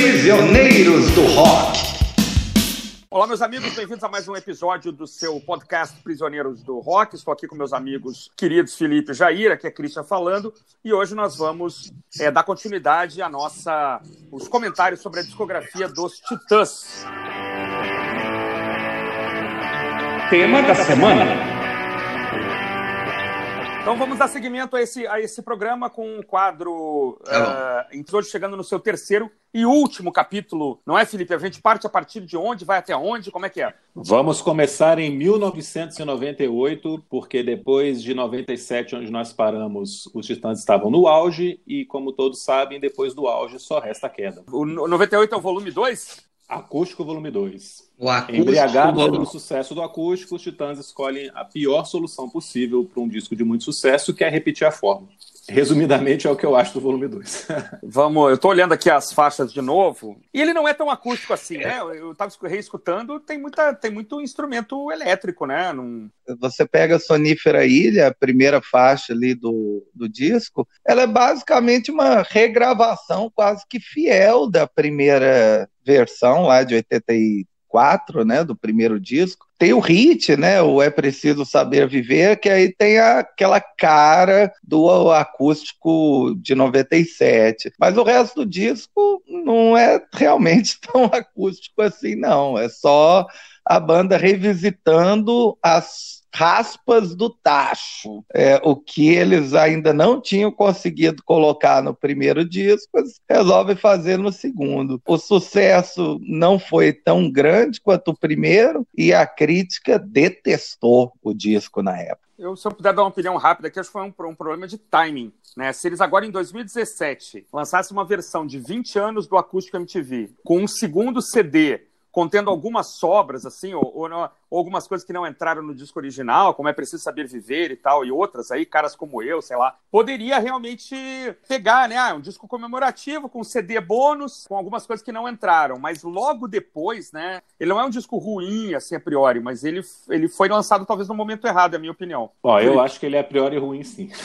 Prisioneiros do Rock. Olá, meus amigos, bem-vindos a mais um episódio do seu podcast Prisioneiros do Rock. Estou aqui com meus amigos queridos Felipe e Jair, aqui é Christian falando, e hoje nós vamos é, dar continuidade a nossa os comentários sobre a discografia dos Titãs. Tema da semana. Então vamos dar seguimento a esse, a esse programa com um quadro uh, hoje chegando no seu terceiro e último capítulo, não é, Felipe? A gente parte a partir de onde, vai até onde, como é que é? Vamos começar em 1998, porque depois de 97, onde nós paramos, os Titãs estavam no auge, e como todos sabem, depois do auge só resta a queda. O 98 é o volume 2? Acústico volume 2. Embriagado Embriagados pelo sucesso do acústico, os Titãs escolhem a pior solução possível para um disco de muito sucesso, que é repetir a forma. Resumidamente é o que eu acho do volume 2. Vamos, eu estou olhando aqui as faixas de novo, e ele não é tão acústico assim, né? Eu estava reescutando, tem, muita, tem muito instrumento elétrico, né? Não... Você pega a Sonífera Ilha, a primeira faixa ali do, do disco, ela é basicamente uma regravação quase que fiel da primeira versão lá de 84, né, do primeiro disco. Tem o hit, né, o É Preciso Saber Viver, que aí tem a, aquela cara do acústico de 97. Mas o resto do disco não é realmente tão acústico assim, não. É só a banda revisitando as raspas do tacho, é, o que eles ainda não tinham conseguido colocar no primeiro disco, eles resolvem fazer no segundo. O sucesso não foi tão grande quanto o primeiro e a crítica detestou o disco na época. Eu, se eu puder dar uma opinião rápida aqui, acho que foi um, um, problema de timing. Né? Se eles agora, em 2017, lançassem uma versão de 20 anos do Acústico MTV, com um segundo CD contendo algumas sobras, assim, ou, ou, ou, algumas coisas que não entraram no disco original, como é preciso saber viver e tal, e outras aí, caras como eu, sei lá, poderia realmente pegar, né? Ah, um disco comemorativo com CD bônus, com algumas coisas que não entraram, mas logo depois, né? Ele não é um disco ruim, assim, a priori, mas ele, ele foi lançado talvez no momento errado, é a minha opinião. Ó, eu acho que ele é a priori ruim, sim.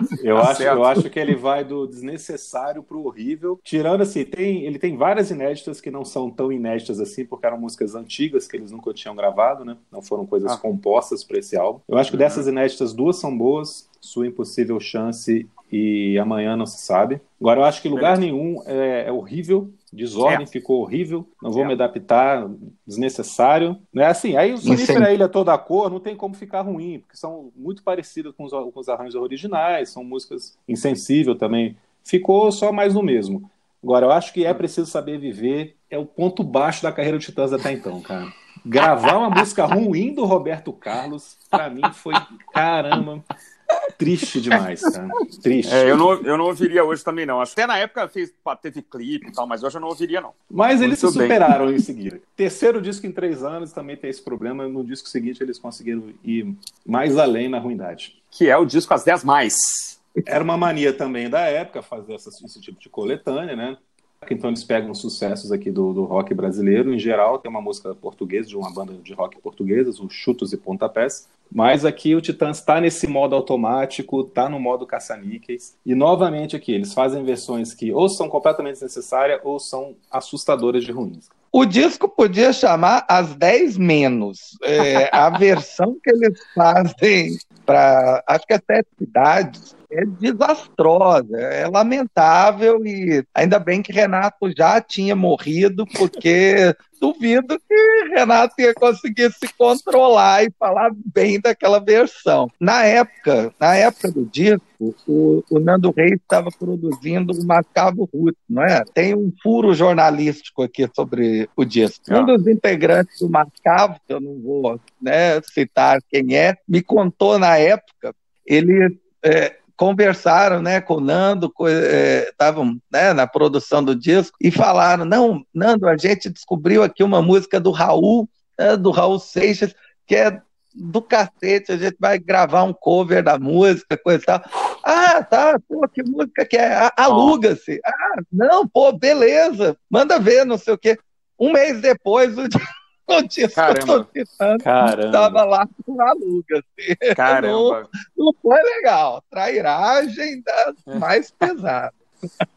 Eu acho, eu acho que ele vai do desnecessário pro horrível. Tirando assim, tem, ele tem várias inéditas que não são tão inéditas assim, porque eram músicas antigas que eles nunca tinham gravado, né? Não foram coisas ah. compostas para esse álbum. Eu acho que uhum. dessas inéditas, duas são boas. Sua Impossível Chance e Amanhã Não Se Sabe. Agora, eu acho que lugar nenhum é, é horrível. Desordem é. ficou horrível, não vou é. me adaptar, desnecessário. Né? Assim, aí o Sonífera Ilha Toda a Cor não tem como ficar ruim, porque são muito parecidas com os, com os arranjos originais, são músicas insensível também. Ficou só mais no mesmo. Agora, eu acho que é preciso saber viver, é o ponto baixo da carreira do Titãs até então, cara. Gravar uma música ruim do Roberto Carlos, para mim foi caramba. Triste demais, cara. Triste. É, eu, não, eu não ouviria hoje também, não. Até na época fez, teve clipe e tal, mas hoje eu não ouviria, não. Mas eles Muito se superaram bem. em seguida. Terceiro disco em três anos também tem esse problema. No disco seguinte eles conseguiram ir mais além na ruindade. Que é o disco As 10 Mais. Era uma mania também da época fazer essa, esse tipo de coletânea, né? Então eles pegam os sucessos aqui do, do, rock brasileiro. Em geral, tem uma música portuguesa de uma banda de rock portuguesa, os Chutos e Pontapés. Mas aqui o Titãs está nesse modo automático, está no modo caça-níqueis. E novamente aqui, eles fazem versões que ou são completamente desnecessárias ou são assustadoras de ruins. O disco podia chamar As 10 Menos. É, a versão que eles fazem para, acho que é sete cidades, é desastrosa, é lamentável e ainda bem que Renato já tinha morrido, porque duvido que Renato ia conseguir se controlar e falar bem daquela versão. Na época, na época do disco, o, o Nando Reis estava produzindo o Mascavo Ruth, não é? Tem um furo jornalístico aqui sobre o disco. Um dos integrantes do Mascavo, que eu não vou né, citar quem é, me contou na época, ele é, conversaram né, com o Nando, estavam é, né, na produção do disco, e falaram: não, Nando, a gente descobriu aqui uma música do Raul, né, do Raul Seixas, que é do cacete, a gente vai gravar um cover da música, coisa e tal. Ah, tá, pô, que música que é? Aluga-se. Ah, não, pô, beleza, manda ver, não sei o quê. Um mês depois, o não tinha Caramba. Caramba. Tava lá com aluga. Assim. Caramba. Não, não, foi legal. Trairagem das mais pesadas.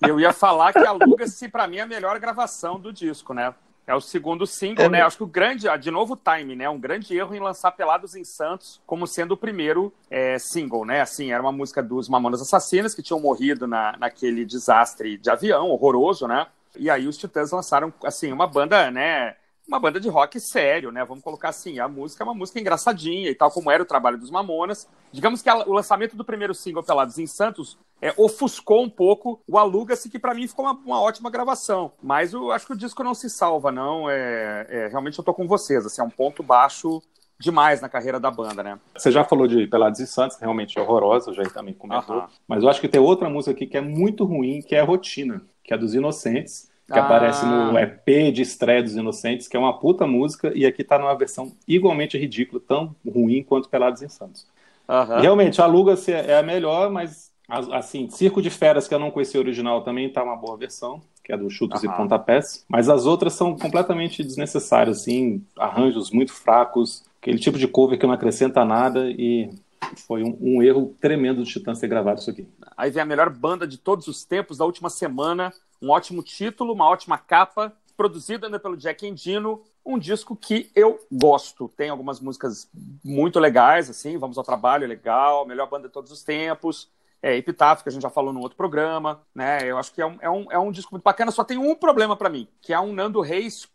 Eu ia falar que Aluga-se, para mim, é a melhor gravação do disco, né? É o segundo single, é, né? Acho que o grande, de novo, o time, né? Um grande erro em lançar Pelados em Santos como sendo o primeiro é, single, né? Assim, era uma música dos Mamonas Assassinas que tinham morrido na, naquele desastre de avião horroroso, né? E aí os Titãs lançaram, assim, uma banda, né? Uma banda de rock sério, né? Vamos colocar assim, a música é uma música engraçadinha e tal, como era o trabalho dos Mamonas. Digamos que a, o lançamento do primeiro single Pelados em Santos é, ofuscou um pouco o Aluga-se, que para mim ficou uma, uma, ótima gravação. Mas eu acho que o disco não se salva, não. É, é, realmente eu tô com vocês, assim, é um ponto baixo demais na carreira da banda, né? Você já falou de Pelados e Santos, realmente é horrorosa, já também comentou. Mas eu acho que tem outra música aqui que é muito ruim, que é a Rotina, que é a dos Inocentes que ah. aparece no EP de estreia dos Inocentes, que é uma puta música, e aqui tá numa versão igualmente ridícula, tão ruim quanto Pelados em Santos. Uhum. Realmente, Aluga-se é a melhor, mas assim, Circo de Feras, que eu não conheci original, também tá uma boa versão, que é do Chutos uhum. e Pontapés, mas as outras são completamente desnecessárias, assim, arranjos muito fracos, aquele tipo de cover que não acrescenta nada e foi um, um erro tremendo do Titãs ter gravado isso aqui. Aí vem a melhor banda de todos os tempos da última semana, um ótimo título, uma ótima capa, produzido ainda pelo Jack Endino, um disco que eu gosto. Tem algumas músicas muito legais, assim, Vamos ao Trabalho, legal, melhor banda de todos os tempos. É, Epitáfio, que a gente já falou no outro programa, né? Eu acho que é um, é um, é um disco muito bacana, só tem um problema para mim, que é um Nando Reis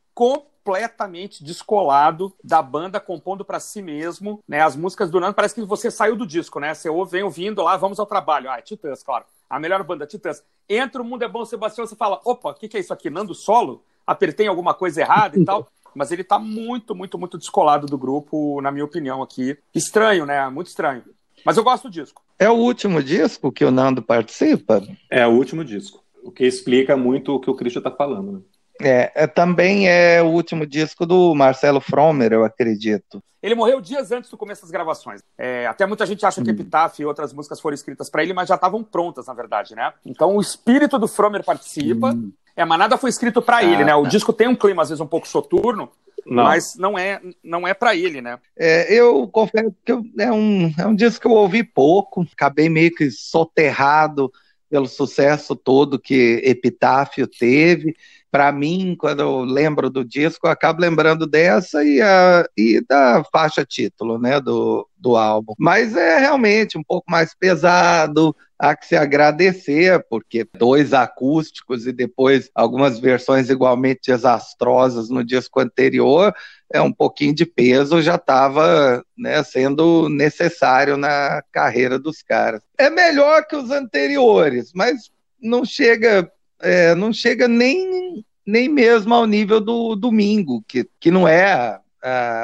completamente descolado da banda compondo para si mesmo, né? As músicas do Nando parece que você saiu do disco, né? Você vem ouvindo lá, vamos ao trabalho. Ah, é Titãs, claro. A melhor banda, Titãs. Entra o Mundo é Bom, Sebastião, você fala, opa, o que, que é isso aqui? Nando solo? Apertei alguma coisa errada e tal. Mas ele tá muito, muito, muito descolado do grupo, na minha opinião aqui. Estranho, né? Muito estranho. Mas eu gosto do disco. É o último disco que o Nando participa? É o último disco. O que explica muito o que o Christian tá falando, né? É, é, também é o último disco do Marcelo Fromer, eu acredito. Ele morreu dias antes do começo das gravações. É, até muita gente acha que hum. Epitáfio e outras músicas foram escritas para ele, mas já estavam prontas, na verdade, né? Então o espírito do Fromer participa. Hum. É, mas nada foi escrito para ah, ele, né? O tá. disco tem um clima às vezes um pouco soturno, não. mas não é não é para ele, né? É, eu confesso que eu, é, um, é um disco que eu ouvi pouco, acabei meio que soterrado pelo sucesso todo que Epitáfio teve para mim, quando eu lembro do disco, eu acabo lembrando dessa e, a, e da faixa título, né, do, do álbum. Mas é realmente um pouco mais pesado, há que se agradecer, porque dois acústicos e depois algumas versões igualmente desastrosas no disco anterior, é um pouquinho de peso já estava né, sendo necessário na carreira dos caras. É melhor que os anteriores, mas não chega é, não chega nem, nem mesmo ao nível do Domingo, que, que não é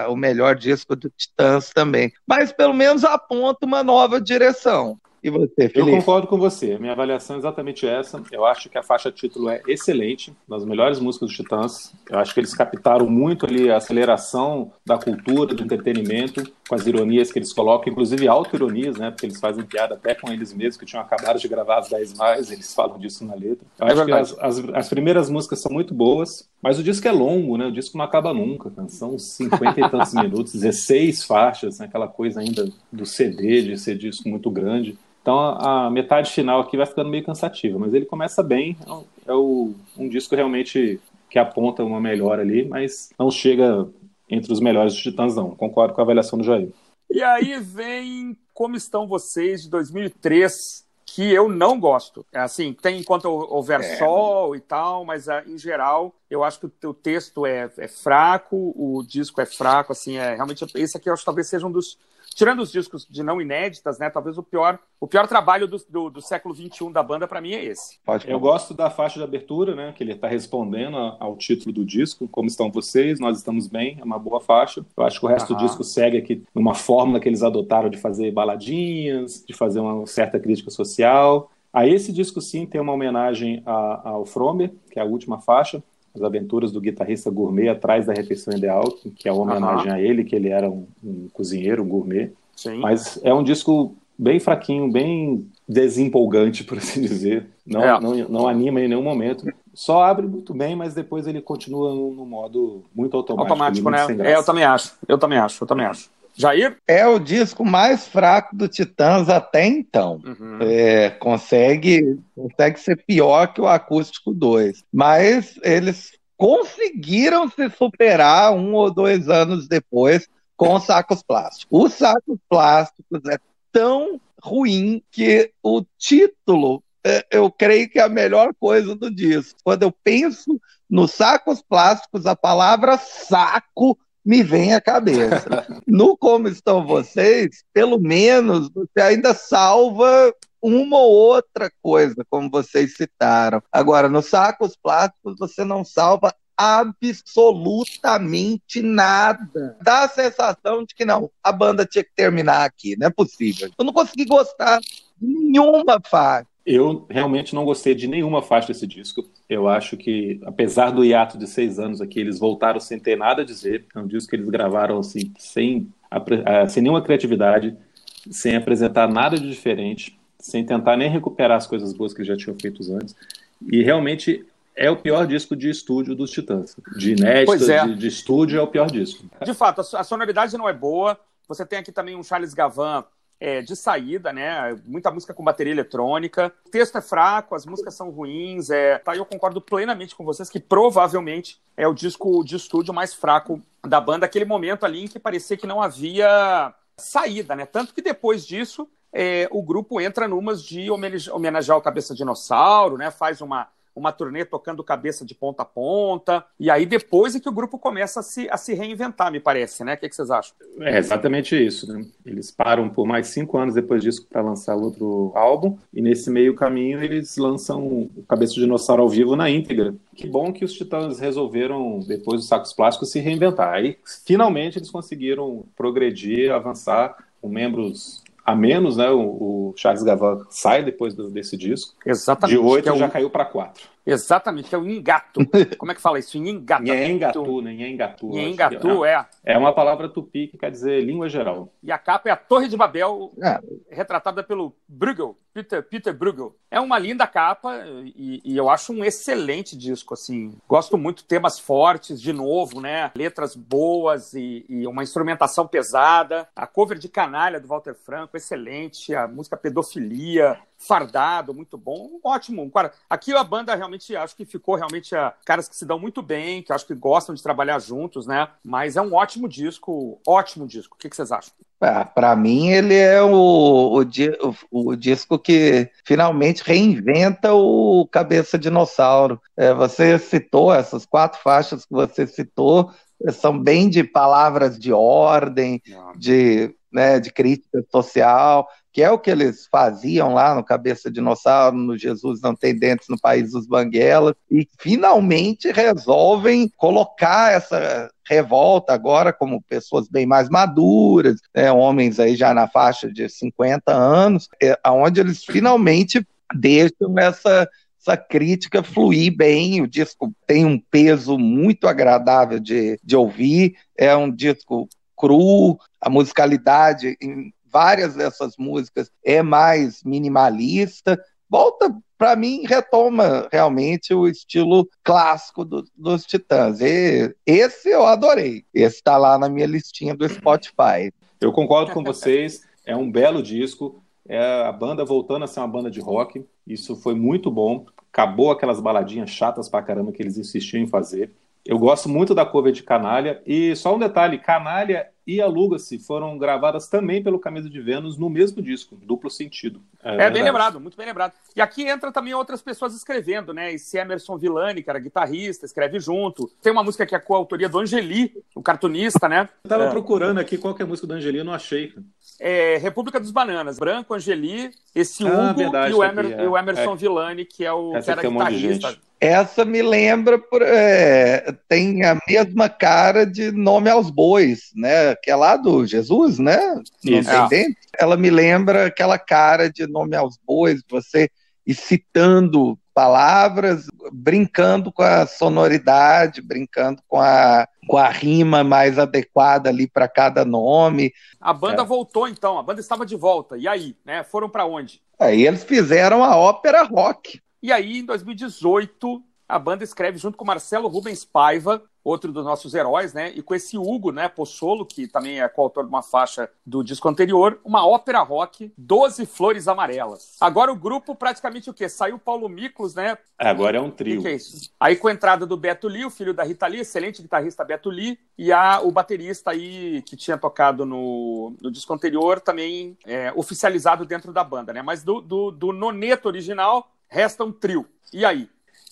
o melhor disco do Titãs também. Mas pelo menos aponta uma nova direção. E você, Felipe? Eu concordo com você. Minha avaliação é exatamente essa. Eu acho que a faixa título é excelente, das melhores músicas dos Titãs. Eu acho que eles captaram muito ali a aceleração da cultura, do entretenimento, com as ironias que eles colocam, inclusive auto-ironias, né? Porque eles fazem piada até com eles mesmos, que tinham acabado de gravar as 10 mais, eles falam disso na letra. Eu é acho que as, as, as, primeiras músicas são muito boas, mas o disco é longo, né? O disco não acaba nunca, São 50 e tantos minutos, 16 faixas, né? aquela coisa ainda do CD, de ser disco muito grande. Então a, metade final aqui vai ficando meio cansativa, mas ele começa bem. É, o, um disco realmente que aponta uma melhora ali, mas não chega entre os melhores dos Titãs, não. Concordo com a avaliação do Jair. E aí vem Como Estão Vocês, de 2003, que eu não gosto. É assim, tem enquanto houver é. sol e tal, mas ah, em geral eu acho que o, texto é, é, fraco, o disco é fraco, assim, é realmente esse aqui eu acho que talvez seja um dos tirando os discos de não inéditas, né? Talvez o pior, o pior trabalho do, do, do século XXI da banda para mim é esse. Eu gosto da faixa de abertura, né? Que ele está respondendo ao título do disco. Como estão vocês? Nós estamos bem. É uma boa faixa. Eu acho que o resto Aham. do disco segue aqui numa fórmula que eles adotaram de fazer baladinhas, de fazer uma certa crítica social. A esse disco sim tem uma homenagem ao Fromer, que é a última faixa, as aventuras do guitarrista gourmet atrás da refeição ideal, que é uma homenagem uhum. a ele, que ele era um, um cozinheiro, um gourmet. Sim. Mas é um disco bem fraquinho, bem desempolgante, por assim dizer. Não, é. não, não anima em nenhum momento. Só abre muito bem, mas depois ele continua no, no modo muito automático. Automático, né? É, eu também acho. Eu também acho. Eu também acho. Jair? É o disco mais fraco do Titãs até então. Uhum. É, consegue, consegue ser pior que o Acústico 2. Mas eles conseguiram se superar um ou dois anos depois com os sacos plásticos. Os sacos plásticos é tão ruim que o título é, eu creio que é a melhor coisa do disco. Quando eu penso nos sacos plásticos, a palavra saco me vem à cabeça. no Como Estão Vocês, pelo menos você ainda salva uma ou outra coisa, como vocês citaram. Agora, nos sacos plásticos, você não salva absolutamente nada. Dá a sensação de que não, a banda tinha que terminar aqui, não é possível. Eu não consegui gostar de nenhuma faixa. Eu realmente não gostei de nenhuma faixa desse disco. Eu acho que, apesar do hiato de seis anos aqui, eles voltaram sem ter nada a dizer. É um disco que eles gravaram assim, sem, sem nenhuma criatividade, sem apresentar nada de diferente, sem tentar nem recuperar as coisas boas que já tinham feito antes. E realmente é o pior disco de estúdio dos Titãs. De inédito, é. de, de, estúdio, é o pior disco. De fato, a sonoridade não é boa. Você tem aqui também um Charles Gavan é, de saída, né? Muita música com bateria eletrônica. O texto é fraco, as músicas são ruins. É... Tá, eu concordo plenamente com vocês que provavelmente é o disco de estúdio mais fraco da banda. Aquele momento ali em que parecia que não havia saída, né? Tanto que depois disso é, o grupo entra numas de homenagear o Cabeça Dinossauro, né? Faz uma uma turnê tocando cabeça de ponta a ponta. E aí depois é que o grupo começa a se, a se reinventar, me parece, né? O que, que vocês acham? É exatamente isso, né? Eles param por mais cinco anos depois disso para lançar outro álbum, e nesse meio caminho eles lançam o Cabeça de Dinossauro ao vivo na íntegra. Que bom que os Titãs resolveram, depois dos sacos plásticos, se reinventar. Aí finalmente eles conseguiram progredir, avançar com membros a menos, né? O, o Charles Gavan sai depois do, desse disco. Exatamente. De oito é já caiu para quatro. Exatamente, que é o engato. Como é que fala isso? Engato. Nhengatu, né? Nhengatu. Nhengatu, é. É uma palavra tupi que quer dizer língua geral. E a capa é a Torre de Babel, é. retratada pelo Bruegel, Peter, Peter Bruegel. É uma linda capa e, e, eu acho um excelente disco, assim. Gosto muito, temas fortes, de novo, né? Letras boas e, e uma instrumentação pesada. A cover de Canalha, do Walter Franco, excelente. A música Pedofilia, fardado, muito bom, ótimo. Cara, aqui a banda realmente acho que ficou realmente a, caras que se dão muito bem, que acho que gostam de trabalhar juntos, né? Mas é um ótimo disco, ótimo disco. O que, que vocês acham? Ah, Para mim, ele é o, o, o, disco que finalmente reinventa o Cabeça Dinossauro. É, você citou essas quatro faixas que você citou, são bem de palavras de ordem, de, né, de crítica social que é o que eles faziam lá no Cabeça Dinossauro, no Jesus Não Tem Dentes no País dos Banguelas, e finalmente resolvem colocar essa revolta agora como pessoas bem mais maduras, né, homens aí já na faixa de 50 anos, é, onde eles finalmente deixam essa essa crítica fluir bem. O disco tem um peso muito agradável de, de ouvir, é um disco cru, a musicalidade em várias dessas músicas é mais minimalista. Volta, para mim, retoma realmente o estilo clássico do, dos Titãs. E, esse eu adorei. Esse está lá na minha listinha do Spotify. Eu concordo com vocês. É um belo disco. É a banda voltando a ser uma banda de rock. Isso foi muito bom. Acabou aquelas baladinhas chatas pra caramba que eles insistiam em fazer. Eu gosto muito da cover de Canalha. E só um detalhe: Canalha e Aluga-se foram gravadas também pelo Camisa de Vênus no mesmo disco, duplo sentido. É, é bem lembrado, muito bem lembrado. E aqui entra também outras pessoas escrevendo, né? Esse Emerson Villani, que era guitarrista, escreve junto. Tem uma música que é a coautoria do Angeli, o cartunista, né? Eu tava é. procurando aqui qual que é a música do Angeli, eu não achei. É República dos Bananas. Branco, Angeli, esse ah, Hugo verdade, e, o Emer, é. e, o Emerson é. Villani, que é o Essa que era guitarrista. Essa me lembra, por, é, tem a mesma cara de Nome aos Bois, né? Que é lá do Jesus, né? Isso. Ela me lembra aquela cara de Nome aos Bois, você ir citando palavras, brincando com a sonoridade, brincando com a, com a rima mais adequada ali para cada nome. A banda é. voltou então, a banda estava de volta. E aí, né? Foram para onde? Aí eles fizeram a ópera rock. E aí, em 2018, a banda escreve junto com Marcelo Rubens Paiva outro dos nossos heróis, né? E com esse Hugo, né, Possolo, que também é coautor de uma faixa do disco anterior, uma ópera rock, 12 Flores Amarelas. Agora o grupo praticamente o quê? Saiu Paulo Miklos, né? Agora é um trio. O que, que, é isso? Aí com a entrada do Beto Lee, o filho da Rita Lee, excelente guitarrista Beto Lee, e a, o baterista aí que tinha tocado no, no disco anterior, também é, oficializado dentro da banda, né? Mas do, do, do noneto original, resta um trio. E aí?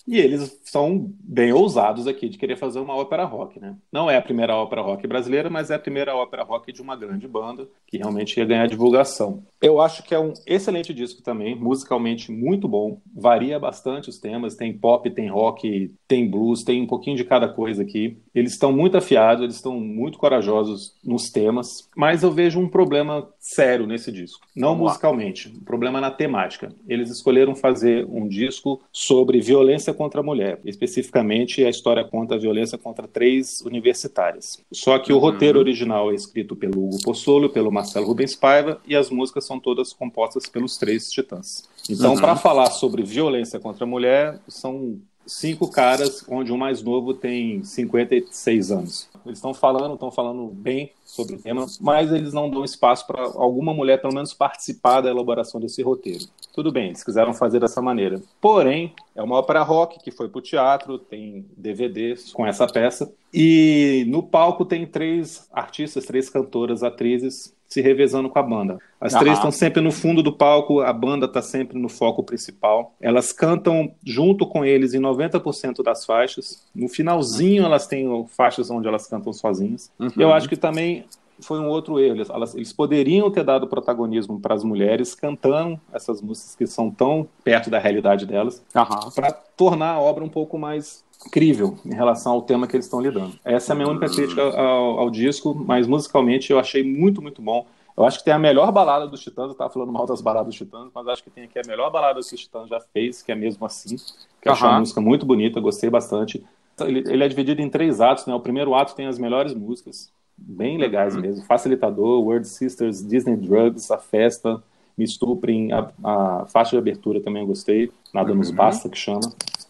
E eles são bem ousados aqui de querer fazer uma ópera rock, né? Não é a primeira ópera rock brasileira, mas é a primeira ópera rock de uma grande banda que realmente ia ganhar divulgação. Eu acho que é um excelente disco também, musicalmente muito bom, varia bastante os temas, tem pop, tem rock, tem blues, tem um pouquinho de cada coisa aqui. Eles estão muito afiados, eles estão muito corajosos nos temas, mas eu vejo um problema sério nesse disco. Não Vamos musicalmente, um problema na temática. Eles escolheram fazer um disco sobre violência contra a mulher. Especificamente, a história conta a violência contra três universitárias. Só que uhum. o roteiro original é escrito pelo Hugo Possolo, pelo Marcelo Rubens Paiva, e as músicas são todas compostas pelos três titãs. Então, uhum. para falar sobre violência contra a mulher, são cinco caras, onde o mais novo tem 56 anos. Eles estão falando, estão falando bem sobre o tema, mas eles não dão espaço para alguma mulher, pelo menos, participar da elaboração desse roteiro. Tudo bem, eles quiseram fazer dessa maneira. Porém, é uma ópera rock que foi para o teatro, tem DVDs com essa peça. E no palco tem três artistas, três cantoras, atrizes se revezando com a banda. As três estão sempre no fundo do palco, a banda está sempre no foco principal. Elas cantam junto com eles em 90% das faixas. No finalzinho, elas têm faixas onde elas cantam sozinhas. Uhum. Eu acho que também foi um outro erro. Elas, eles poderiam ter dado protagonismo para as mulheres cantando essas músicas que são tão perto da realidade delas, uhum. para tornar a obra um pouco mais incrível em relação ao tema que eles estão lidando. Essa é a minha única crítica ao, ao, disco, mas musicalmente eu achei muito, muito bom. Eu acho que tem a melhor balada dos Titãs, eu estava falando mal das baladas dos Titãs, mas acho que tem aqui a melhor balada que os Titãs já fez, que é mesmo assim, que eu achei uma música muito bonita, gostei bastante. Ele, ele, é dividido em três atos, né? O primeiro ato tem as melhores músicas, bem legais uhum. mesmo. Facilitador, Word Sisters, Disney Drugs, A Festa, Me Estuprem, a, a faixa de abertura também eu gostei, Nada uhum. Nos Basta, que chama.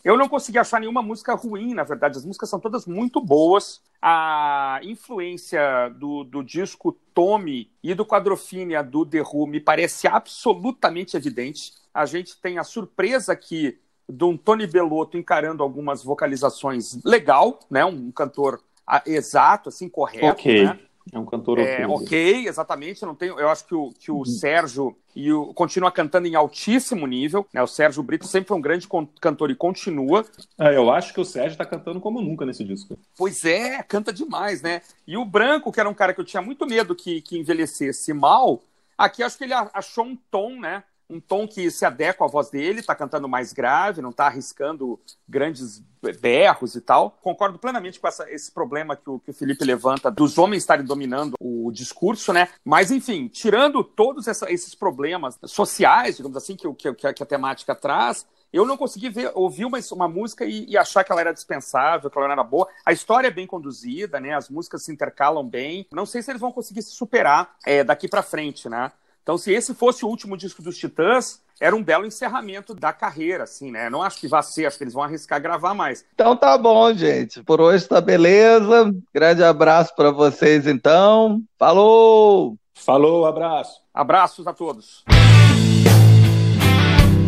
Eu não consegui achar nenhuma música ruim, na verdade. As músicas são todas muito boas. A influência do, do disco Tommy e do Quadrofínia do The Who me parece absolutamente evidente. A gente tem a surpresa aqui de um Tony Bellotto encarando algumas vocalizações legal, né? Um cantor exato, assim, correto, okay. né? É um cantor é, ok. exatamente. Não tenho, eu acho que o, que o uhum. Sérgio e o, continua cantando em altíssimo nível. Né? O Sérgio Brito sempre foi um grande cantor e continua. É, eu acho que o Sérgio está cantando como nunca nesse disco. Pois é, canta demais, né? E o Branco, que era um cara que eu tinha muito medo que, que envelhecesse mal, aqui acho que ele achou um tom, né? Um tom que se adequa à voz dele, está cantando mais grave, não está arriscando grandes berros e tal. Concordo plenamente com essa, esse problema que o, que o Felipe levanta dos homens estarem dominando o discurso, né? Mas, enfim, tirando todos essa, esses problemas sociais, digamos assim, que, que, que, a, que a temática traz, eu não consegui ver, ouvir uma, uma música e, e, achar que ela era dispensável, que ela era boa. A história é bem conduzida, né? As músicas se intercalam bem. Não sei se eles vão conseguir se superar é, daqui para frente, né? Então, se esse fosse o último disco dos Titãs, era um belo encerramento da carreira, assim, né? Não acho que vai ser, acho que eles vão arriscar gravar mais. Então tá bom, gente. Por hoje tá beleza. Grande abraço para vocês, então. Falou! Falou, abraço. Abraços a todos.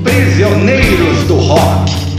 Prisioneiros do Rock.